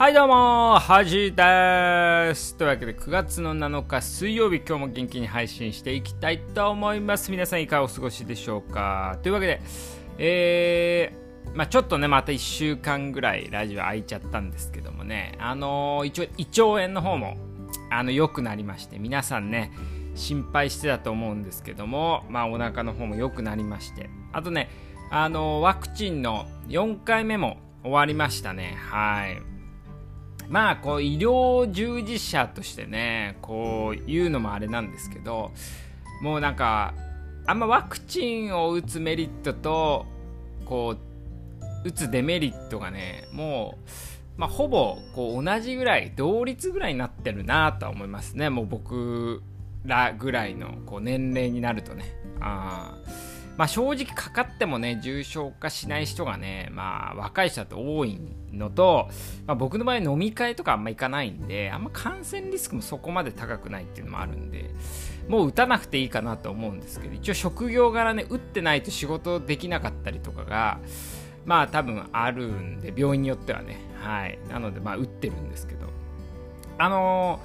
はいどうもはじです。というわけで9月の7日水曜日今日も元気に配信していきたいと思います。皆さんいかがお過ごしでしょうか？というわけでえー、まあちょっとねまた1週間ぐらいラジオ空いちゃったんですけどもね。あのー、一応胃腸炎の方もあの良くなりまして皆さんね心配してたと思うんですけどもまあお腹の方も良くなりまして。あとねあのワクチンの4回目も終わりましたね。はい。まあこう医療従事者としてねこう言うのもあれなんですけどもうなんかあんまワクチンを打つメリットとこう打つデメリットがねもう、まあ、ほぼこう同じぐらい同率ぐらいになってるなとは思いますね。もう僕らぐらいのこう年齢になるとね。あまあ、正直かかってもね重症化しない人がね、まあ、若い人だと多いのと、まあ、僕の場合飲み会とかあんま行かないんであんま感染リスクもそこまで高くないっていうのもあるんでもう打たなくていいかなと思うんですけど一応職業柄ね打ってないと仕事できなかったりとかがまあ多分あるんで病院によってはねはい。なのでまあ打ってるんですけど。あの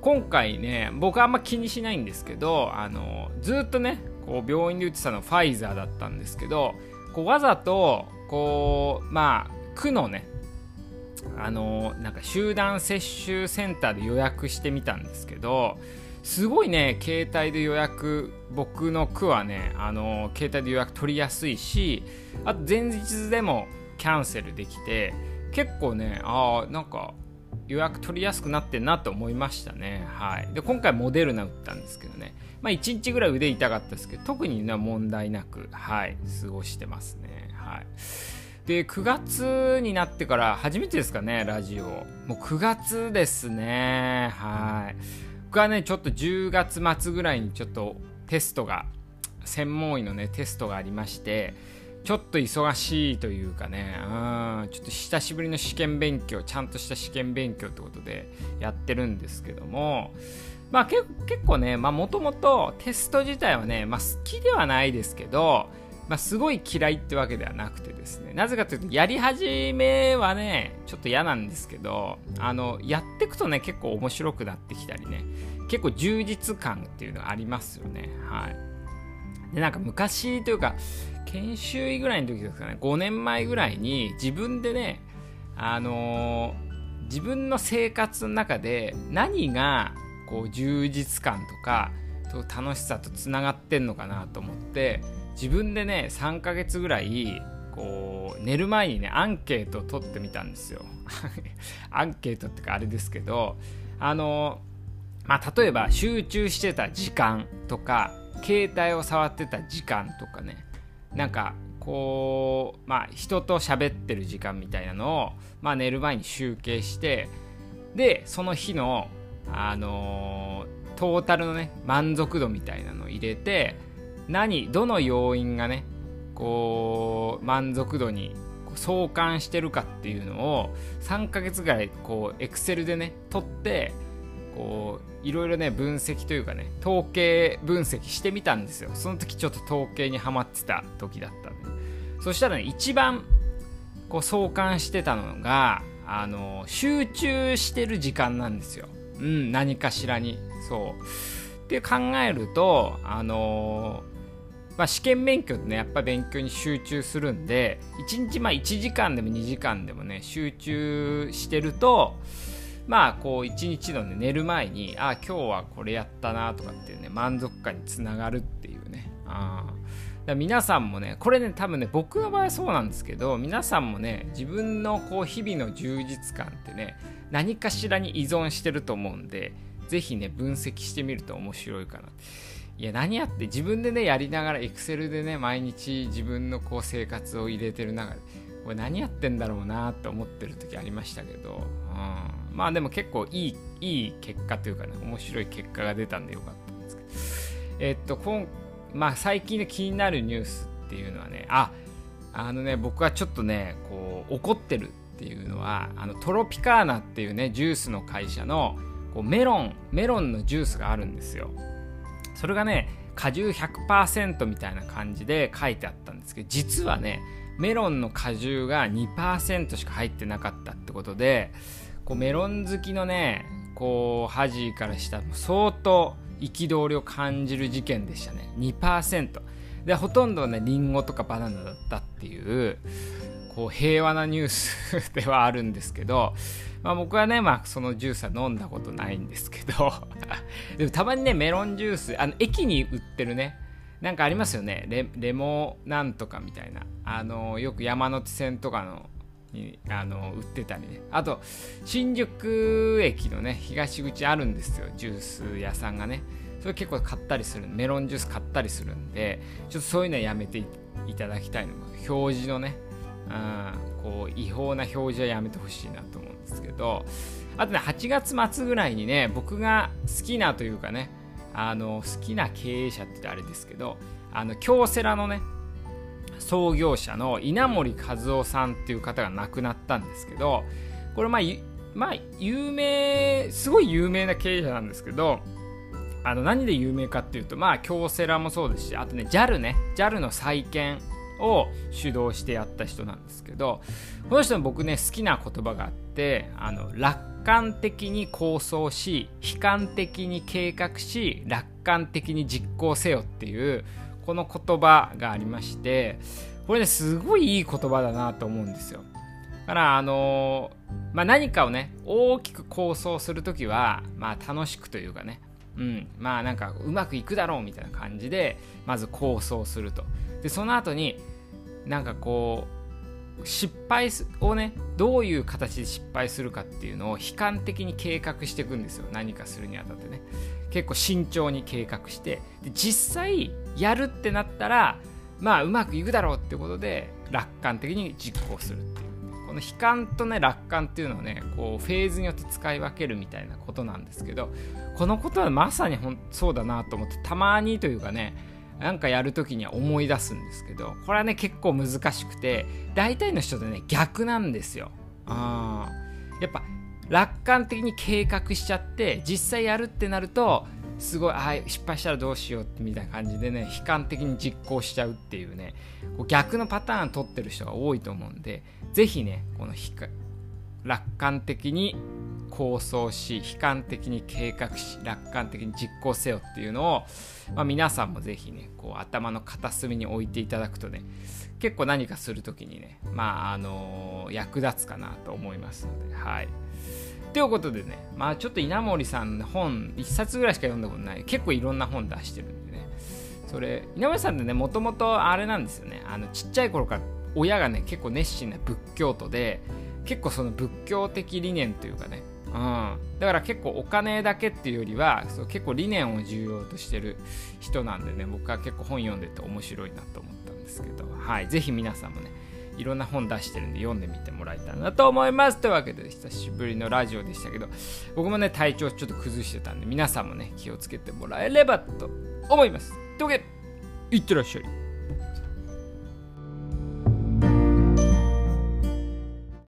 ー、今回ね僕はあんま気にしないんですけどあの、ずっとねこう病院で打ってたのファイザーだったんですけどこうわざとこうまあ区のねあのなんか集団接種センターで予約してみたんですけどすごいね携帯で予約僕の区はねあの携帯で予約取りやすいしあと前日でもキャンセルできて結構ねああなんか予約取りやすくなってんなと思いましたねはいで今回モデルナ打ったんですけどねまあ、1日ぐらい腕痛かったですけど、特にね、問題なく、はい、過ごしてますね。はい。で、9月になってから初めてですかね、ラジオ。もう9月ですね。はい。僕はね、ちょっと10月末ぐらいにちょっとテストが、専門医のね、テストがありまして、ちょっと忙しいというかね、うん、ちょっと久しぶりの試験勉強、ちゃんとした試験勉強ってことでやってるんですけども、まあ結構ね、まあもともとテスト自体はね、まあ好きではないですけど、まあすごい嫌いってわけではなくてですね、なぜかというとやり始めはね、ちょっと嫌なんですけど、あの、やっていくとね、結構面白くなってきたりね、結構充実感っていうのがありますよね。はい。で、なんか昔というか、研修医ぐらいの時ですかね、5年前ぐらいに自分でね、あのー、自分の生活の中で何がこう充実感とか楽しさとつながってんのかなと思って自分でね3ヶ月ぐらいこう寝る前にねアンケートを取ってみたんですよ。アンケートってかあれですけどあのまあ例えば集中してた時間とか携帯を触ってた時間とかね。なんかこうまあ人と喋ってる時間みたいなのを、まあ、寝る前に集計してでその日のあのー、トータルのね満足度みたいなのを入れて何どの要因がねこう満足度に相関してるかっていうのを3ヶ月ぐらいこうエクセルでね取ってこういろいろね分析というかね統計分析してみたんですよその時ちょっと統計にはまってた時だったんでそしたらね一番こう相関してたのがあの集中してる時間なんですようん、何かしらに。そう。って考えると、あの、まあ、試験勉強ってね、やっぱ勉強に集中するんで、1日まあ1時間でも2時間でもね、集中してると、まあ、こう、1日のね、寝る前に、あ、今日はこれやったなとかっていうね、満足感につながるっていうね。あだ皆さんもね、これね、多分ね、僕の場合はそうなんですけど、皆さんもね、自分のこう日々の充実感ってね、何かしらに依存してると思うんで、ぜひね、分析してみると面白いかな。いや、何やって自分でね、やりながら、エクセルでね、毎日自分のこう生活を入れてる中で、これ何やってんだろうなって思ってる時ありましたけど、うん、まあでも結構いい、いい結果というかね、面白い結果が出たんでよかったんですけど、え、っと、今、まあ最近の気になるニュースっていうのはね、あ、あのね、僕はちょっとね、こう、怒ってるっていうのはあのトロピカーナっていうねジュースの会社のこうメロンメロンのジュースがあるんですよ。それがね果汁100%みたいな感じで書いてあったんですけど実はねメロンの果汁が2%しか入ってなかったってことでこうメロン好きのねこうハジーからしたら相当憤りを感じる事件でしたね。2%でほとんどねリンゴとかバナナだったっていうこう平和なニュースではあるんですけど、まあ、僕はね、まあ、そのジュースは飲んだことないんですけど。でもたまにねメロンジュースあの駅に売ってるねなんかありますよね。レレモなんとかみたいな。あのよく山手線とかのにあの売ってたりね。あと新宿駅のね東口あるんですよ。ジュース屋さんがね。それ結構買ったりする。メロンジュース買ったりするんでちょっとそういうのはやめていただきたいの。表示のね、うん、こう違法な表示はやめてほしいなと思うんですけど。あとね8月末ぐらいにね僕が好きなというかねあの好きな経営者ってあれですけどあの京セラのね創業者の稲森和夫さんっていう方が亡くなったんですけどこれまあまあ有名すごい有名な経営者なんですけどあの何で有名かっていうとまあ京セラもそうですしあとね JAL ね JAL の再建を主導してやった人なんですけどこの人の僕ね好きな言葉があってあの楽観的に構想し悲観的に計画し楽観的に実行せよっていうこの言葉がありましてこれねすごいいい言葉だなと思うんですよ。だからあのまあ、何かをね大きく構想する時はまあ楽しくというかねうんまあなんかうまくいくだろうみたいな感じでまず構想すると。でその後になんかこう失敗をねどういう形で失敗するかっていうのを悲観的に計画していくんですよ。何かするにあたってね。結構慎重に計画して。で実際やるってなったらまあうまくいくだろうってことで楽観的に実行するっていう。この悲観とね楽観っていうのをねこうフェーズによって使い分けるみたいなことなんですけどこのことはまさにほんそうだなと思ってたまにというかねなんかやるときには思い出すんですけどこれはね結構難しくて大体の人でね逆なんですよ。あやっぱ楽観的に計画しちゃって実際やるってなるとすごいあ失敗したらどうしようみたいな感じでね悲観的に実行しちゃうっていうねこう逆のパターン取ってる人が多いと思うんで是非ねこの楽観的に構想し悲観的に計画し楽観的に実行せよっていうのを、まあ、皆さんもぜひねこう頭の片隅に置いていただくとね結構何かする時にねまああのー、役立つかなと思いますのではい。ということでねまあちょっと稲森さんの本1冊ぐらいしか読んだことない。結構いろんな本出してるんでね。それ稲森さんってねもともとあれなんですよね。あのちっちゃい頃から親がね結構熱心な仏教徒で結構その仏教的理念というかねうん、だから結構お金だけっていうよりはそう結構理念を重要としてる人なんでね僕は結構本読んでて面白いなと思ったんですけど。はいぜひ皆さんもねいろんな本出してるんで読んでみてもらいたいなと思います。というわけで久しぶりのラジオでしたけど僕もね体調ちょっと崩してたんで皆さんもね気をつけてもらえればと思います。というわけでいってらっしゃい。